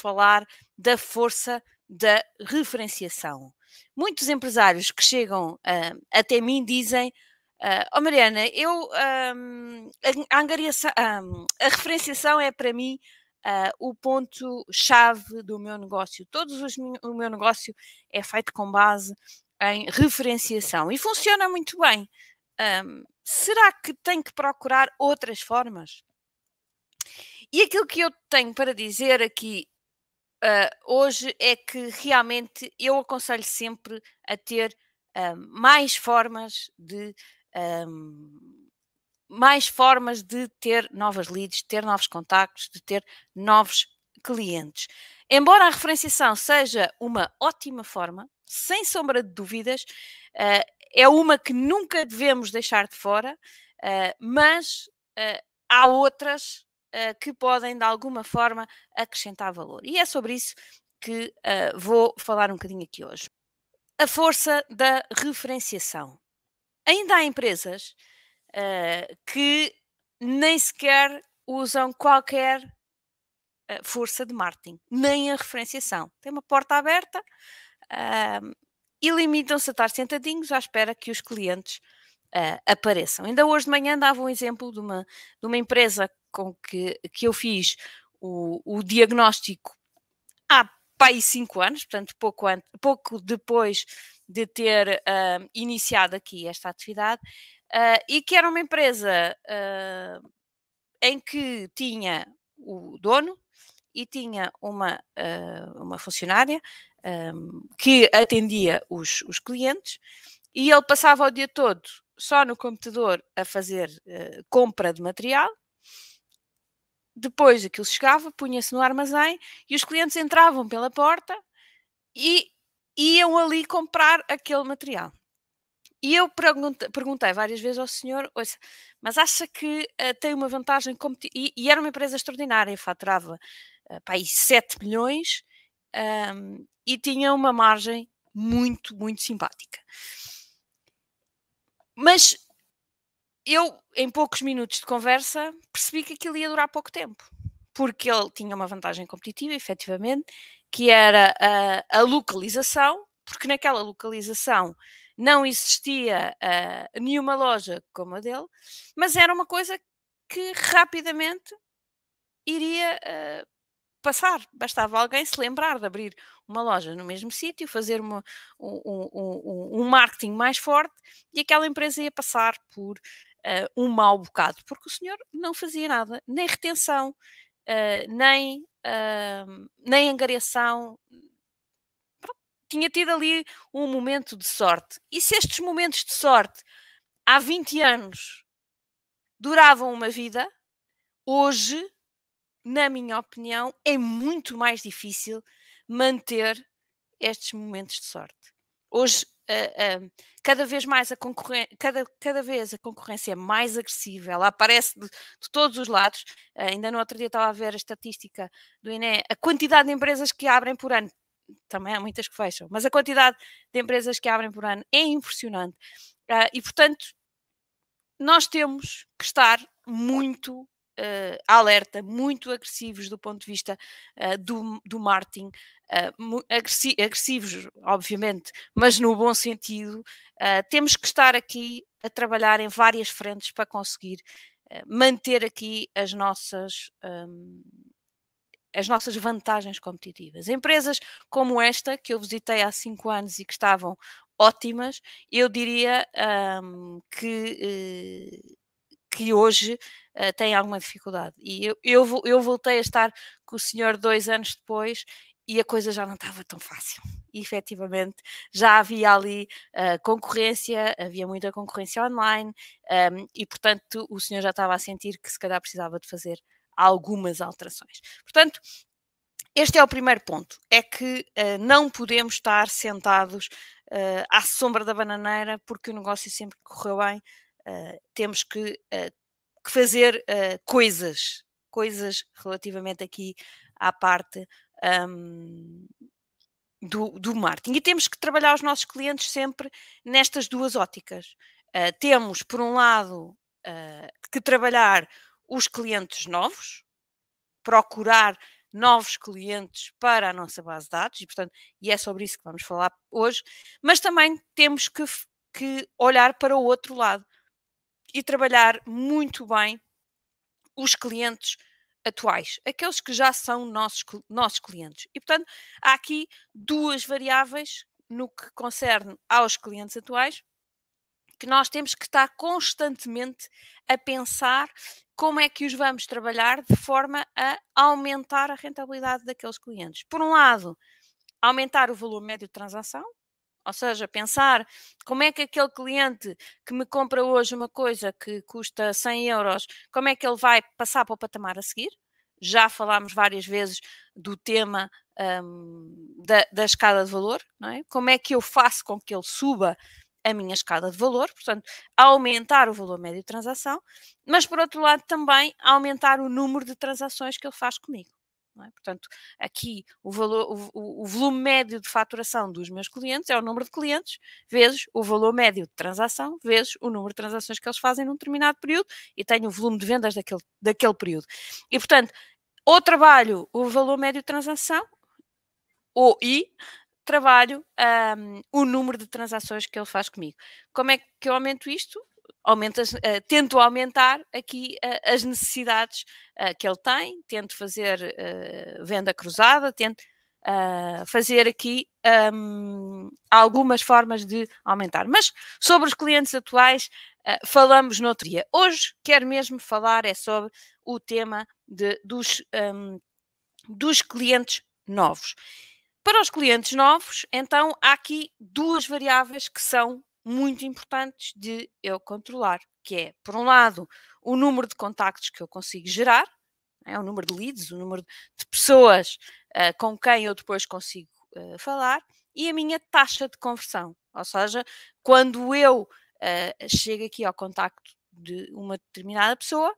falar da força da referenciação. Muitos empresários que chegam uh, até mim dizem: uh, Oh Mariana, eu, um, a, um, a, referenciação é para mim uh, o ponto-chave do meu negócio. Todos os, o meu negócio é feito com base em referenciação e funciona muito bem. Um, será que tem que procurar outras formas? E aquilo que eu tenho para dizer aqui uh, hoje é que realmente eu aconselho sempre a ter uh, mais formas de um, mais formas de ter novas leads, de ter novos contactos, de ter novos clientes. Embora a referenciação seja uma ótima forma, sem sombra de dúvidas, é uma que nunca devemos deixar de fora, mas há outras que podem, de alguma forma, acrescentar valor. E é sobre isso que vou falar um bocadinho aqui hoje. A força da referenciação. Ainda há empresas uh, que nem sequer usam qualquer uh, força de marketing, nem a referenciação. Tem uma porta aberta uh, e limitam-se a estar sentadinhos à espera que os clientes apareçam. Ainda hoje de manhã dava um exemplo de uma, de uma empresa com que, que eu fiz o, o diagnóstico há pai cinco anos, portanto pouco, pouco depois de ter uh, iniciado aqui esta atividade, uh, e que era uma empresa uh, em que tinha o dono e tinha uma, uma funcionária um, que atendia os, os, clientes, e ele passava o dia todo só no computador a fazer compra de material. Depois aquilo chegava, punha-se no armazém e os clientes entravam pela porta e iam ali comprar aquele material. E eu perguntei várias vezes ao senhor, mas acha que uh, tem uma vantagem competitiva? E, era uma empresa extraordinária, faturava uh, pá, 7 milhões um, e tinha uma margem muito, muito simpática. Mas eu, em poucos minutos de conversa, percebi que aquilo ia durar pouco tempo, porque ele tinha uma vantagem competitiva, efetivamente, que era a, a localização, porque naquela localização não existia uh, nenhuma loja como a dele, mas era uma coisa que rapidamente iria uh, passar. Bastava alguém se lembrar de abrir uma loja no mesmo sítio, fazer uma, um, um, um, marketing mais forte e aquela empresa ia passar por uh, um mau bocado, porque o senhor não fazia nada, nem retenção, nem uh, nem angariação. tinha tido ali um momento de sorte. E se estes momentos de sorte há 20 anos duravam uma vida, hoje, na minha opinião, é muito mais difícil manter estes momentos de sorte. Hoje cada vez mais a concorrência, cada, cada vez a concorrência é mais agressiva, ela aparece de, de todos os lados. Uh, ainda no outro dia estava a ver a estatística do INE, a quantidade de empresas que abrem por ano, também há muitas que fecham, mas a quantidade de empresas que abrem por ano é impressionante. e portanto, nós temos que estar muito uh, alerta, muito agressivos do ponto de vista uh, do, do marketing, uh, agressi agressivos, obviamente, mas no bom sentido. temos que estar aqui a trabalhar em várias frentes para conseguir manter aqui as nossas. Um, as nossas vantagens competitivas. Empresas como esta, que eu visitei há cinco anos e que estavam ótimas, eu diria um, que, que hoje uh, têm alguma dificuldade. E eu, eu, eu voltei a estar com o senhor dois anos depois e a coisa já não estava tão fácil. E efetivamente já havia ali uh, concorrência, havia muita concorrência online um, ehm, e, portanto, o senhor já estava a sentir que se calhar precisava de fazer algumas alterações. Portanto, este é o primeiro ponto: é que uh, não podemos estar sentados uh, à sombra da bananeira porque o negócio sempre correu bem. Uh, temos que que fazer uh, coisas, coisas relativamente aqui à parte um, do, do marketing. E temos que trabalhar os nossos clientes sempre nestas duas óticas. Uh, temos, por um lado, uh, que trabalhar os clientes novos, procurar novos clientes para a nossa base de dados, e portanto, e é sobre isso que vamos falar hoje, mas também temos que, que olhar para o outro lado e trabalhar muito bem os clientes atuais, aqueles que já são nossos, nossos clientes. E, portanto, há aqui duas variáveis no que concerne aos clientes atuais que nós temos que estar constantemente a pensar como é que os vamos trabalhar de forma a aumentar a rentabilidade daqueles clientes. Por um lado, aumentar o valor médio de transação, ou seja, pensar como é que aquele cliente que me compra hoje uma coisa que custa 100 euros, como é que ele vai passar para o patamar a seguir? Já falámos várias vezes do tema um, da, da escada de valor, é? Como é que eu faço com que ele suba a minha escada de valor, portanto, aumentar o valor médio de transação, mas por outro lado também aumentar o número de transações que ele faz comigo. É? Portanto, aqui o, valor, o, o, volume médio de faturação dos meus clientes é o número de clientes vezes o valor médio de transação vezes o número de transações que eles fazem num determinado período e tenho o volume de vendas daquele, daquele período. E, portanto, ou trabalho o valor médio de transação ou e trabalho um, o número de transações que ele faz comigo. Como é que eu aumento isto? Aumentas, uh, tento aumentar aqui uh, as necessidades uh, que ele tem, tento fazer venda cruzada, tento fazer aqui um, algumas formas de aumentar. Mas sobre os clientes atuais, falamos no outro dia. Hoje quero mesmo falar é sobre o tema de, dos, um, dos clientes novos. Para os clientes novos, então há aqui duas variáveis que são muito importantes de eu controlar, que é, por um lado, o número de contactos que eu consigo gerar, é, o número de leads, o número de pessoas uh, com quem eu depois consigo uh, falar, e a minha taxa de conversão, ou seja, quando eu uh, chego aqui ao contacto de uma determinada pessoa,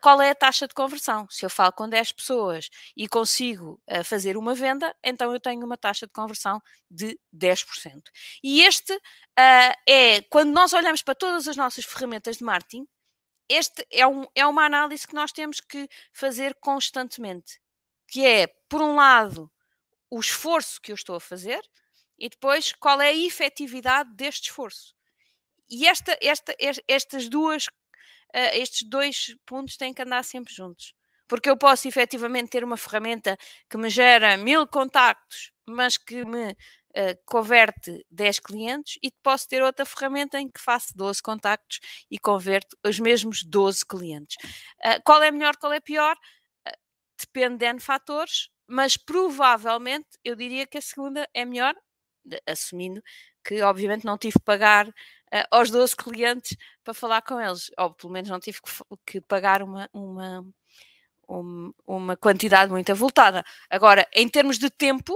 qual é a taxa de conversão. Se eu falo com 10 pessoas e consigo uh, fazer uma venda, então eu tenho uma taxa de conversão de 10%. E este uh, é, quando nós olhamos para todas as nossas ferramentas de marketing, este é, um, é uma análise que nós temos que fazer constantemente, que é, por um lado, o esforço que eu estou a fazer e depois qual é a efetividade deste esforço. E esta, esta, estas duas uh, estes dois pontos têm que andar sempre juntos. Porque eu posso efetivamente ter uma ferramenta que me gera mil contactos, mas que me Uh, converte 10 clientes e posso ter outra ferramenta em que faço 12 contactos e converto os mesmos 12 clientes. Uh, qual é melhor, qual é pior? Depende de N fatores, mas provavelmente eu diria que a segunda é melhor, assumindo que obviamente não tive que pagar uh, aos 12 clientes para falar com eles, ou pelo menos não tive que, que pagar uma, uma, um, uma quantidade muito avultada. Agora, em termos de tempo,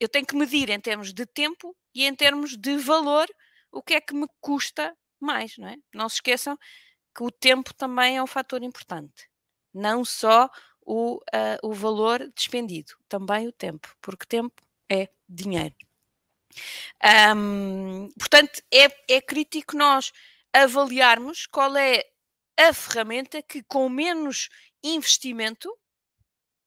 eu tenho que medir em termos de tempo e em termos de valor o que é que me custa mais, não é? Não se esqueçam que o tempo também é um fator importante, não só o, uh, o valor despendido, também o tempo, porque tempo é dinheiro. Um, portanto, é, é crítico nós avaliarmos qual é a ferramenta que, com menos investimento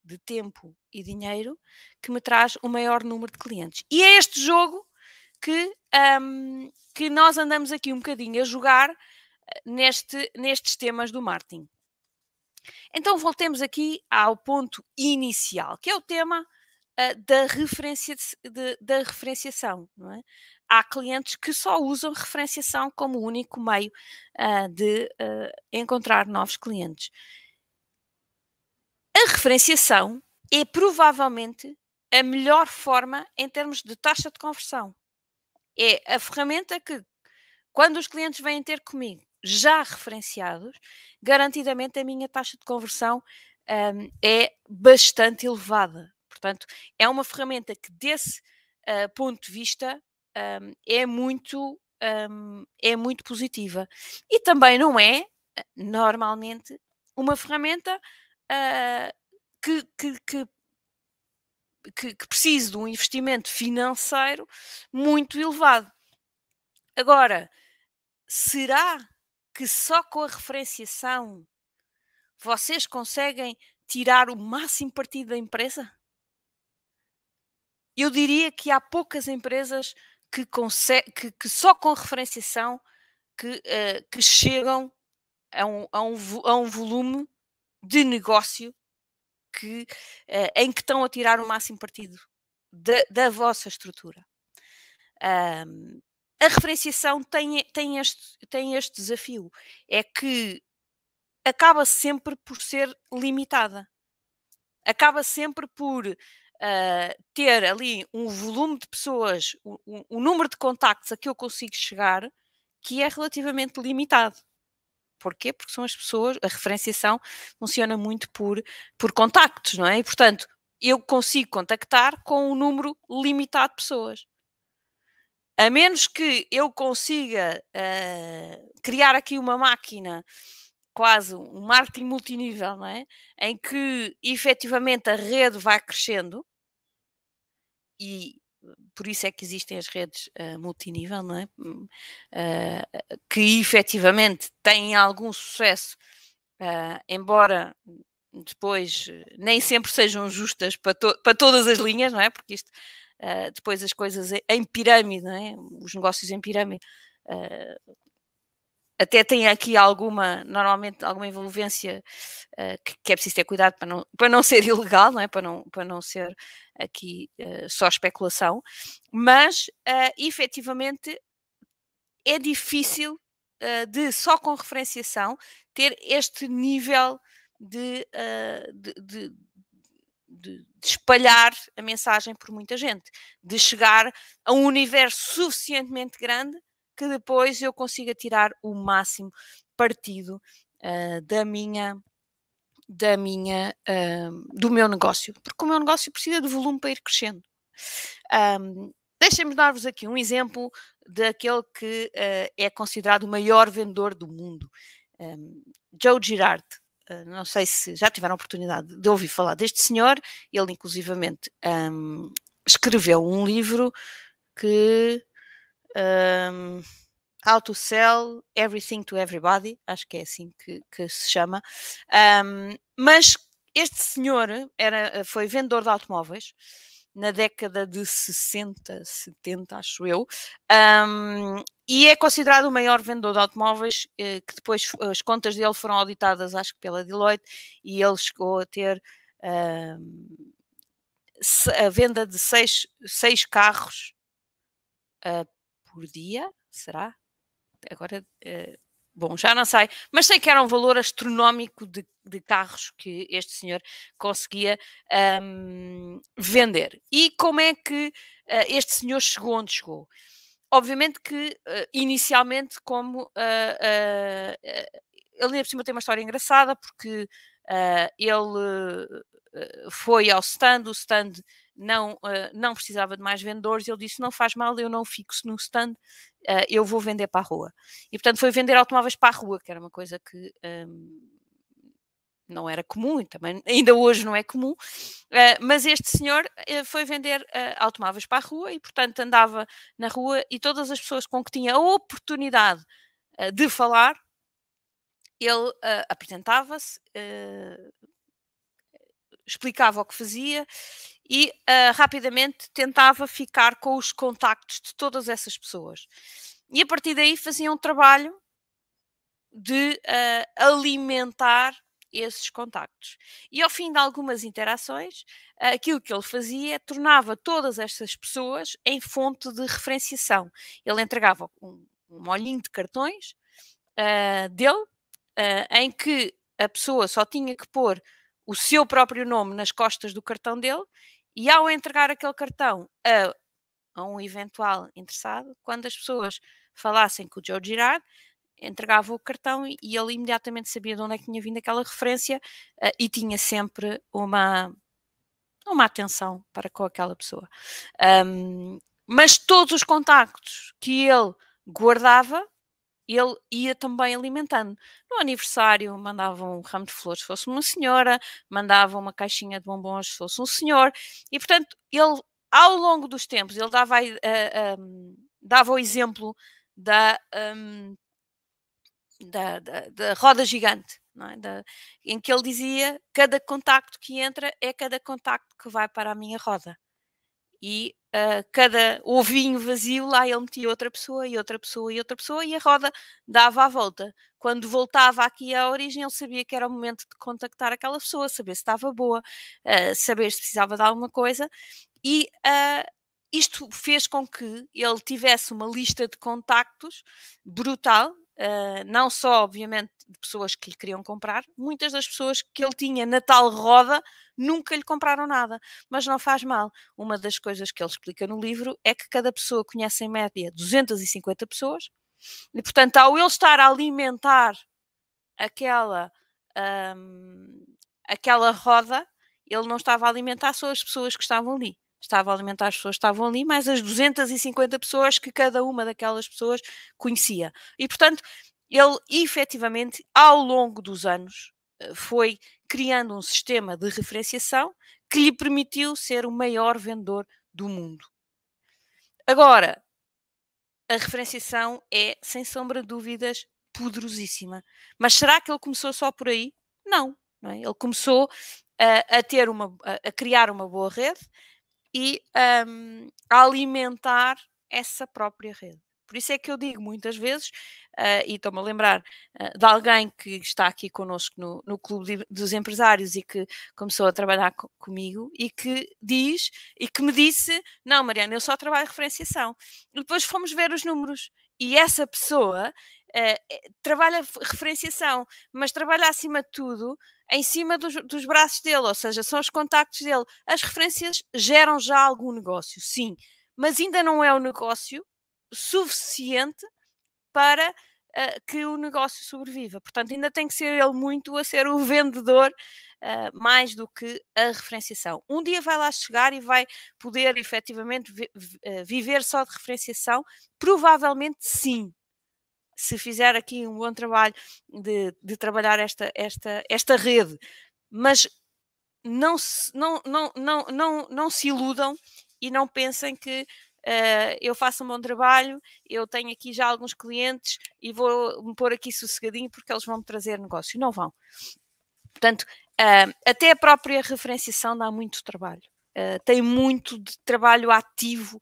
de tempo e dinheiro, que me traz o maior número de clientes. E é este jogo que, um, que nós andamos aqui um bocadinho a jogar eh, neste, nestes temas do marketing. Então voltemos aqui ao ponto inicial, que é o tema uh, da, referencia de, da referenciação. Não é? Há clientes que só usam referenciação como único meio uh, de uh, encontrar novos clientes. A referenciação é provavelmente a melhor forma em termos de taxa de conversão. É a ferramenta que, quando os clientes vêm ter comigo já referenciados, garantidamente a minha taxa de conversão um, é bastante elevada. Portanto, é uma ferramenta que, desse uh, ponto de vista, um, é, muito, um, é muito positiva. E também não é, normalmente, uma ferramenta uh, que, que, que que, que, precise de um investimento financeiro muito elevado. Agora, será que só com a referenciação vocês conseguem tirar o máximo partido da empresa? Eu diria que há poucas empresas que, que, que só com referenciação que, uh, que chegam a um, a, um, a um volume de negócio que, uh, em que estão a tirar o máximo partido da, da vossa estrutura. Um, a referenciação tem, tem, este, tem este desafio, é que acaba sempre por ser limitada. Acaba sempre por uh, ter ali um volume de pessoas, o número de contactos a que eu consigo chegar, que é relativamente limitado. Porquê? Porque são as pessoas, a referenciação funciona muito por, por contactos, não é? E, portanto, eu consigo contactar com um número limitado de pessoas. A menos que eu consiga uh, criar aqui uma máquina, quase um marketing multinível, não é? Em que efetivamente a rede vai crescendo e por isso é que existem as redes uh, multinível, não é? Uh, que efetivamente têm algum sucesso, uh, embora depois nem sempre sejam justas para, to para todas as linhas, não é? Porque isto depois as coisas em pirâmide, não é? Os negócios em pirâmide até têm aqui alguma, normalmente alguma envolvência uh, que, que, é preciso ter cuidado para não, para não ser ilegal, não é? Para não, para não ser aqui só especulação, mas uh, efetivamente é difícil de só com referenciação ter este nível de, uh, de, de, de, espalhar a mensagem por muita gente, de chegar a um universo suficientemente grande que depois eu consiga tirar o máximo partido uh, da minha da minha uh, do meu negócio, porque o meu negócio precisa de volume para ir crescendo. Um, Deixem-me dar-vos aqui um exemplo daquele que uh, é considerado o maior vendedor do mundo, um, Joe Girard. Ah, não sei se já tiveram a oportunidade de ouvir falar deste senhor, ele inclusivamente um, escreveu um livro que um, How to Sell Everything to Everybody, acho que é assim que, que se chama, um, mas este senhor era, foi vendedor de automóveis na década de 60, 70, acho eu, um, e é considerado o maior vendedor de automóveis, eh, que depois as contas dele foram auditadas, acho que pela Deloitte, e ele chegou a ter a venda de seis, seis carros uh, por dia, será? Agora uh, Bom, já não sei, mas sei que era um valor astronómico de, de carros que este senhor conseguia um, vender. E como é que uh, este senhor chegou onde chegou? Obviamente que uh, inicialmente, como ele por cima tem uma história engraçada, porque ele foi ao stand, o stand não, uh, não precisava de mais vendedores, ele disse: não faz mal, eu não fixo no stand, uh, eu vou vender para a rua. E portanto foi vender automóveis para a rua, que era uma coisa que um, não era comum também ainda hoje não é comum, uh, mas este senhor foi vender automóveis para a rua e portanto andava na rua e todas as pessoas com que tinha a oportunidade de falar, ele apresentava-se, explicava o que fazia e uh, rapidamente tentava ficar com os contactos de todas essas pessoas. E a partir daí fazia um trabalho de uh, alimentar esses contactos. E ao fim de algumas interações, uh, aquilo que ele fazia tornava todas estas pessoas em fonte de referenciação. Ele entregava um, um molhinho de cartões dele, em que a pessoa só tinha que pôr o seu próprio nome nas costas do cartão dele e ao entregar aquele cartão a, a um eventual interessado, quando as pessoas falassem com o Joe Girard, entregava o cartão e ele imediatamente sabia de onde é que tinha vindo aquela referência uh, e tinha sempre uma, uma atenção para com aquela pessoa. Um, mas todos os contactos que ele guardava ele ia também alimentando. No aniversário mandava um ramo de flores se fosse uma senhora, mandava uma caixinha de bombons se fosse um senhor, e portanto ele, ao longo dos tempos, ele dava, eh, um, dava o exemplo da, um, da, da, da, roda gigante. é? da, em que ele dizia cada contacto que entra é cada contacto que vai para a minha roda. E uh, cada ovinho vazio lá ele metia outra pessoa e outra pessoa e outra pessoa e a roda dava a volta. Quando voltava aqui à origem, ele sabia que era o momento de contactar aquela pessoa, saber se estava boa, uh, saber se precisava de alguma coisa. E uh, isto fez com que ele tivesse uma lista de contactos brutal, Uh, não só, obviamente, de pessoas que lhe queriam comprar, muitas das pessoas que ele tinha na tal roda nunca lhe compraram nada, mas não faz mal. Uma das coisas que ele explica no livro é que cada pessoa conhece em média 250 pessoas, e portanto, ao ele estar a alimentar aquela, um, aquela roda, ele não estava a alimentar só as pessoas que estavam ali estava a alimentar as pessoas que estavam ali, mais as 250 pessoas que cada uma daquelas pessoas conhecia. E, portanto, ele efetivamente, ao longo dos anos, foi criando um sistema de referenciação que lhe permitiu ser o maior vendedor do mundo. Agora, a referenciação é, sem sombra de dúvidas, poderosíssima. Mas será que ele começou só por aí? Não. não é? Ele começou a, a ter uma, a, a criar uma boa rede, e um, alimentar essa própria rede. Por isso é que eu digo muitas vezes, uh, e estou-me a lembrar uh, de alguém que está aqui connosco no, no Clube dos Empresários e que começou a trabalhar co comigo e que diz, e que me disse, não Mariana, eu só trabalho referenciação. E depois fomos ver os números e essa pessoa uh, trabalha referenciação, mas trabalha acima de tudo em cima dos, dos, braços dele, ou seja, são os contactos dele. As referências geram já algum negócio, sim, mas ainda não é o negócio suficiente para uh, que o negócio sobreviva. Portanto, ainda tem que ser ele muito a ser o vendedor. Uh, mais do que a referenciação. Um dia vai lá chegar e vai poder efetivamente vi viver só de referenciação? Provavelmente sim, se fizer aqui um bom trabalho de, de trabalhar esta, esta, esta rede, mas não se, não, não, não, não, não se iludam e não pensem que uh, eu faço um bom trabalho, eu tenho aqui já alguns clientes e vou me pôr aqui sossegadinho porque eles vão me trazer negócio. Não vão. Portanto, uh, até a própria referenciação dá muito trabalho. Uh, tem muito de trabalho ativo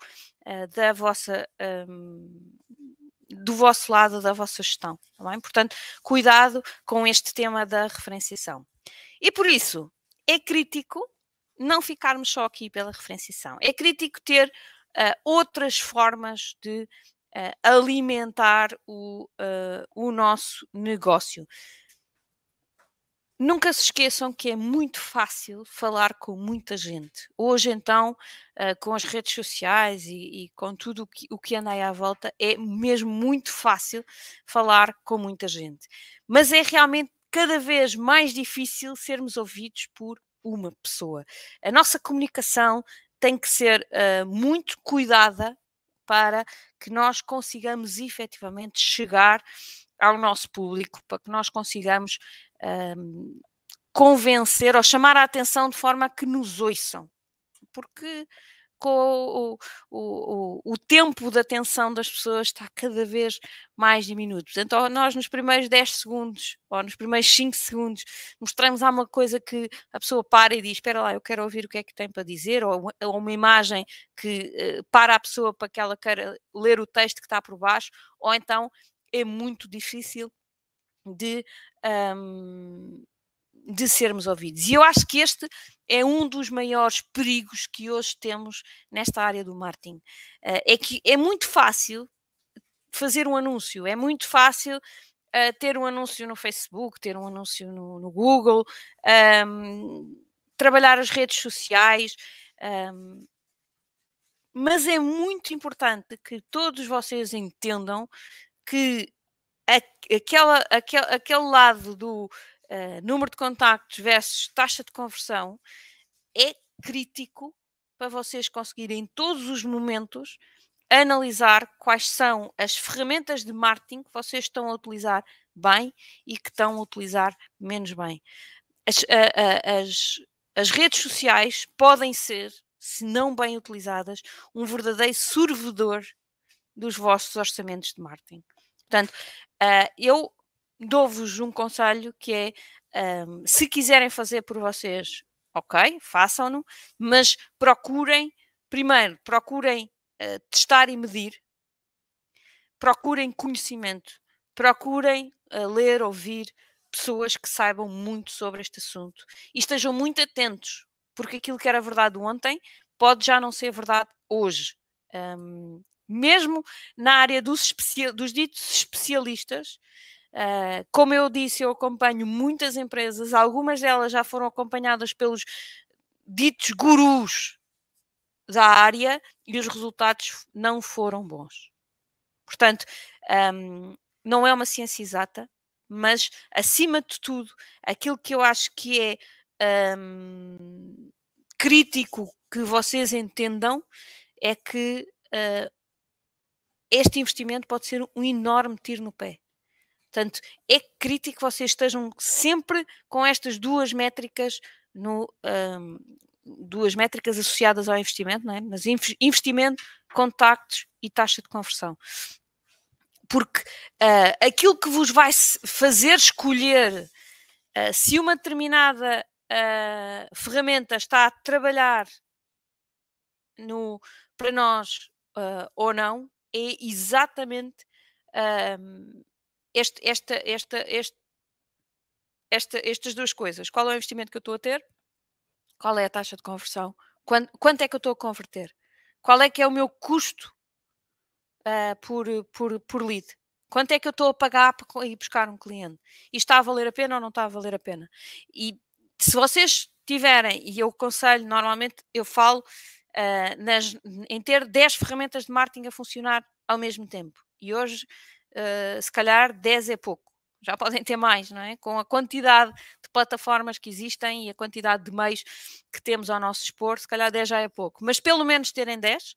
da vossa um, do vosso lado, da vossa gestão. Tá bem? Portanto, cuidado com este tema da referenciação. E por isso, é crítico não ficarmos só aqui pela referenciação. É crítico ter uh, outras formas de uh, alimentar o, uh, o nosso negócio. Nunca se esqueçam que é muito fácil falar com muita gente. Hoje, então, uh, com as redes sociais e, e com tudo o que, o que anda aí à volta, é mesmo muito fácil falar com muita gente. Mas é realmente cada vez mais difícil sermos ouvidos por uma pessoa. A nossa comunicação tem que ser uh, muito cuidada para que nós consigamos efetivamente chegar ao nosso público, para que nós consigamos um, convencer ou chamar a atenção de forma que nos ouçam. Porque com o, o, o, o, tempo de atenção das pessoas está cada vez mais diminuto. Então, nós nos primeiros 10 segundos ou nos primeiros 5 segundos mostramos alguma coisa que a pessoa para e diz: Espera lá, eu quero ouvir o que é que tem para dizer, ou, ou uma imagem que uh, para a pessoa para que ela queira ler o texto que está por baixo, ou então é muito difícil de, um, de sermos ouvidos. E eu acho que este é um dos maiores perigos que hoje temos nesta área do marketing. Uh, é que é muito fácil fazer um anúncio, é muito fácil uh, ter um anúncio no Facebook, ter um anúncio no, no Google, um, trabalhar as redes sociais. Um, mas é muito importante que todos vocês entendam que aquela, aquele, aquele lado do uh, número de contactos versus taxa de conversão é crítico para vocês conseguirem em todos os momentos analisar quais são as ferramentas de marketing que vocês estão a utilizar bem e que estão a utilizar menos bem. As, as, as redes sociais podem ser, se não bem utilizadas, um verdadeiro servidor dos vossos orçamentos de marketing. Portanto, uh, eu dou-vos um conselho que é um, se quiserem fazer por vocês, ok, façam-no, mas procurem, primeiro, procurem uh, testar e medir, procurem conhecimento, procurem uh, ler, ouvir pessoas que saibam muito sobre este assunto e estejam muito atentos, porque aquilo que era verdade ontem pode já não ser verdade hoje. Um, mesmo na área dos, dos ditos especialistas, Uh, como eu disse, eu acompanho muitas empresas, algumas delas já foram acompanhadas pelos ditos gurus da área e os resultados não foram bons. Portanto, um, não é uma ciência exata, mas acima de tudo, aquilo que eu acho que é um, crítico que vocês entendam é que uh, este investimento pode ser um enorme tiro no pé. Portanto, é crítico que vocês estejam sempre com estas duas métricas no, um, duas métricas associadas ao investimento, não é? mas investimento, contactos e taxa de conversão. Porque uh, aquilo que vos vai fazer escolher uh, se uma determinada uh, ferramenta está a trabalhar no, para nós ou não é exatamente este, esta, esta, este, esta, estas duas coisas. Qual é o investimento que eu estou a ter? Qual é a taxa de conversão? Quanto, quanto é que eu estou a converter? Qual é que é o meu custo uh, por, por, por lead? Quanto é que eu estou a pagar para ir buscar um cliente? E está a valer a pena ou não está a valer a pena? E se vocês tiverem, e eu aconselho, normalmente eu falo uh, nas, em ter 10 ferramentas de marketing a funcionar ao mesmo tempo. E hoje uh, se calhar 10 é pouco. Já podem ter mais, não é? Com a quantidade de plataformas que existem e a quantidade de meios que temos ao nosso dispor, se calhar 10 já é pouco. Mas pelo menos terem 10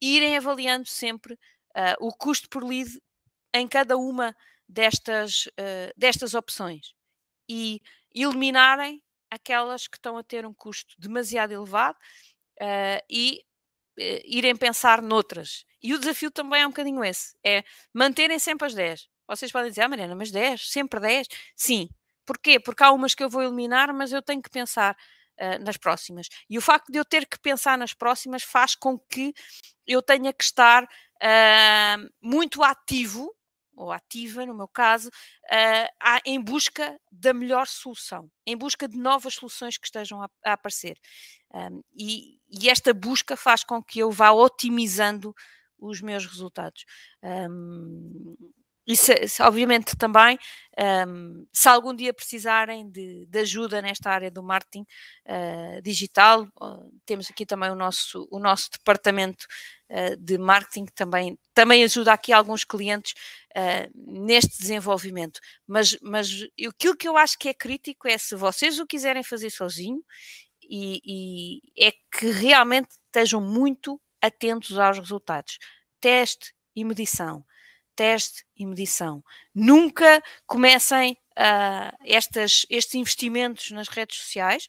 e irem avaliando sempre uh, o custo por lead em cada uma destas, uh, destas opções e eliminarem aquelas que estão a ter um custo demasiado elevado uh, e irem pensar noutras. E o desafio também é um bocadinho esse: é manterem sempre as 10. Vocês podem dizer, ah, Mariana, mas 10, sempre 10? Sim. Porquê? Porque há umas que eu vou eliminar, mas eu tenho que pensar uh, nas próximas. E o facto de eu ter que pensar nas próximas faz com que eu tenha que estar uh, muito ativo, ou ativa, no meu caso, uh, em busca da melhor solução, em busca de novas soluções que estejam a, a aparecer. Um, e, e, esta busca faz com que eu vá otimizando os meus resultados. Um, obviamente também, um, se algum dia precisarem de, de, ajuda nesta área do marketing uh, digital, temos aqui também o nosso, o nosso departamento uh, de marketing que também, também ajuda aqui alguns clientes neste desenvolvimento. Mas, mas aquilo que eu acho que é crítico é se vocês o quiserem fazer sozinho e, e é que realmente estejam muito atentos aos resultados. Teste e medição. Teste e medição. Nunca comecem uh, estas, estes investimentos nas redes sociais,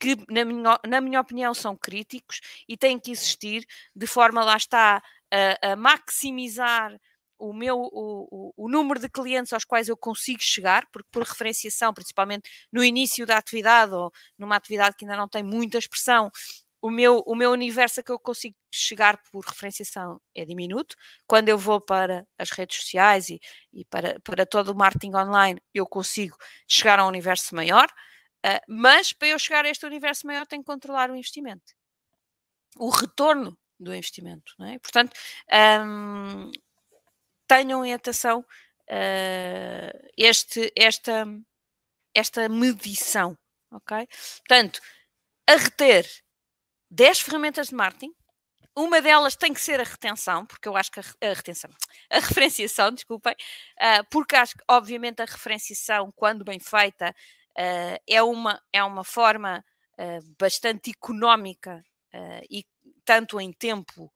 que, na minha, na minha opinião, são críticos e têm que existir de forma, lá está, a, a maximizar o meu o, o, número de clientes aos quais eu consigo chegar, porque por referenciação, principalmente no início da atividade ou numa atividade que ainda não tem muita expressão, o meu, o meu universo a que eu consigo chegar por referenciação é diminuto. Quando eu vou para as redes sociais e, e para, para todo o marketing online, eu consigo chegar a um universo maior, uh, mas para eu chegar a este universo maior, tenho que controlar o investimento. O retorno do investimento. É? Portanto, um, tenham em atenção uh, este, esta, esta medição. Ok? Portanto, a reter 10 ferramentas de marketing. Uma delas tem que ser a retenção, porque eu acho que a, a retenção, a referenciação, desculpem, uh, porque acho que, obviamente, a referenciação, quando bem feita, uh, é, uma, é uma forma bastante económica e tanto em tempo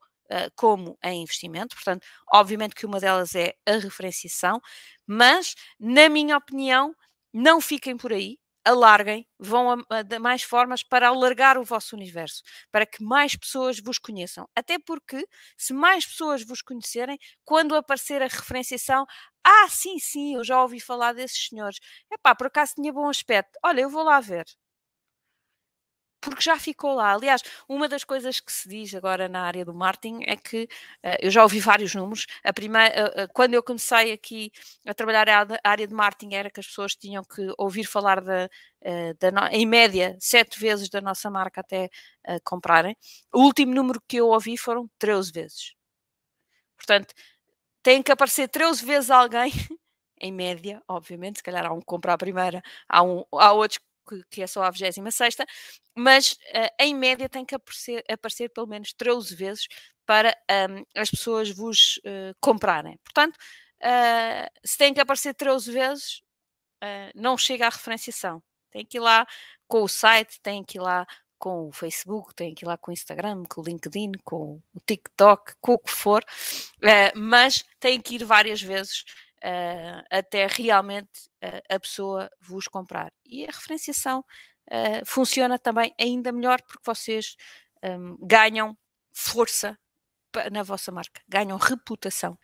como em investimento. Portanto, obviamente que uma delas é a referenciação, mas, na minha opinião, não fiquem por aí alarguem, vão a, a, mais formas para alargar o vosso universo, para que mais pessoas vos conheçam. Até porque, se mais pessoas vos conhecerem, quando aparecer a referenciação, ah, sim, sim, eu já ouvi falar desses senhores. Epá, por acaso tinha bom aspecto. Olha, eu vou lá ver porque já ficou lá. Aliás, uma das coisas que se diz agora na área do marketing é que uh, eu já ouvi vários números. A primeira, uh, uh, quando eu comecei aqui a trabalhar a área de marketing, era que as pessoas tinham que ouvir falar da, da em média sete vezes da nossa marca até comprarem. O último número que eu ouvi foram 13 vezes. Portanto, tem que aparecer 13 vezes alguém em média, obviamente, se calhar há um que compra a primeira, há, um, há outros que, que é só a 26, mas uh, em média tem que aparecer, aparecer pelo menos 13 vezes para um, as pessoas vos uh, comprarem. Portanto, uh, se tem que aparecer 13 vezes, não chega à referenciação. Tem que ir lá com o site, tem que ir lá com o Facebook, tem que ir lá com o Instagram, com o LinkedIn, com o TikTok, com o que for, mas tem que ir várias vezes uh, até realmente uh, a pessoa vos comprar. E a referenciação uh, funciona também ainda melhor porque vocês um, ganham força na vossa marca, ganham reputação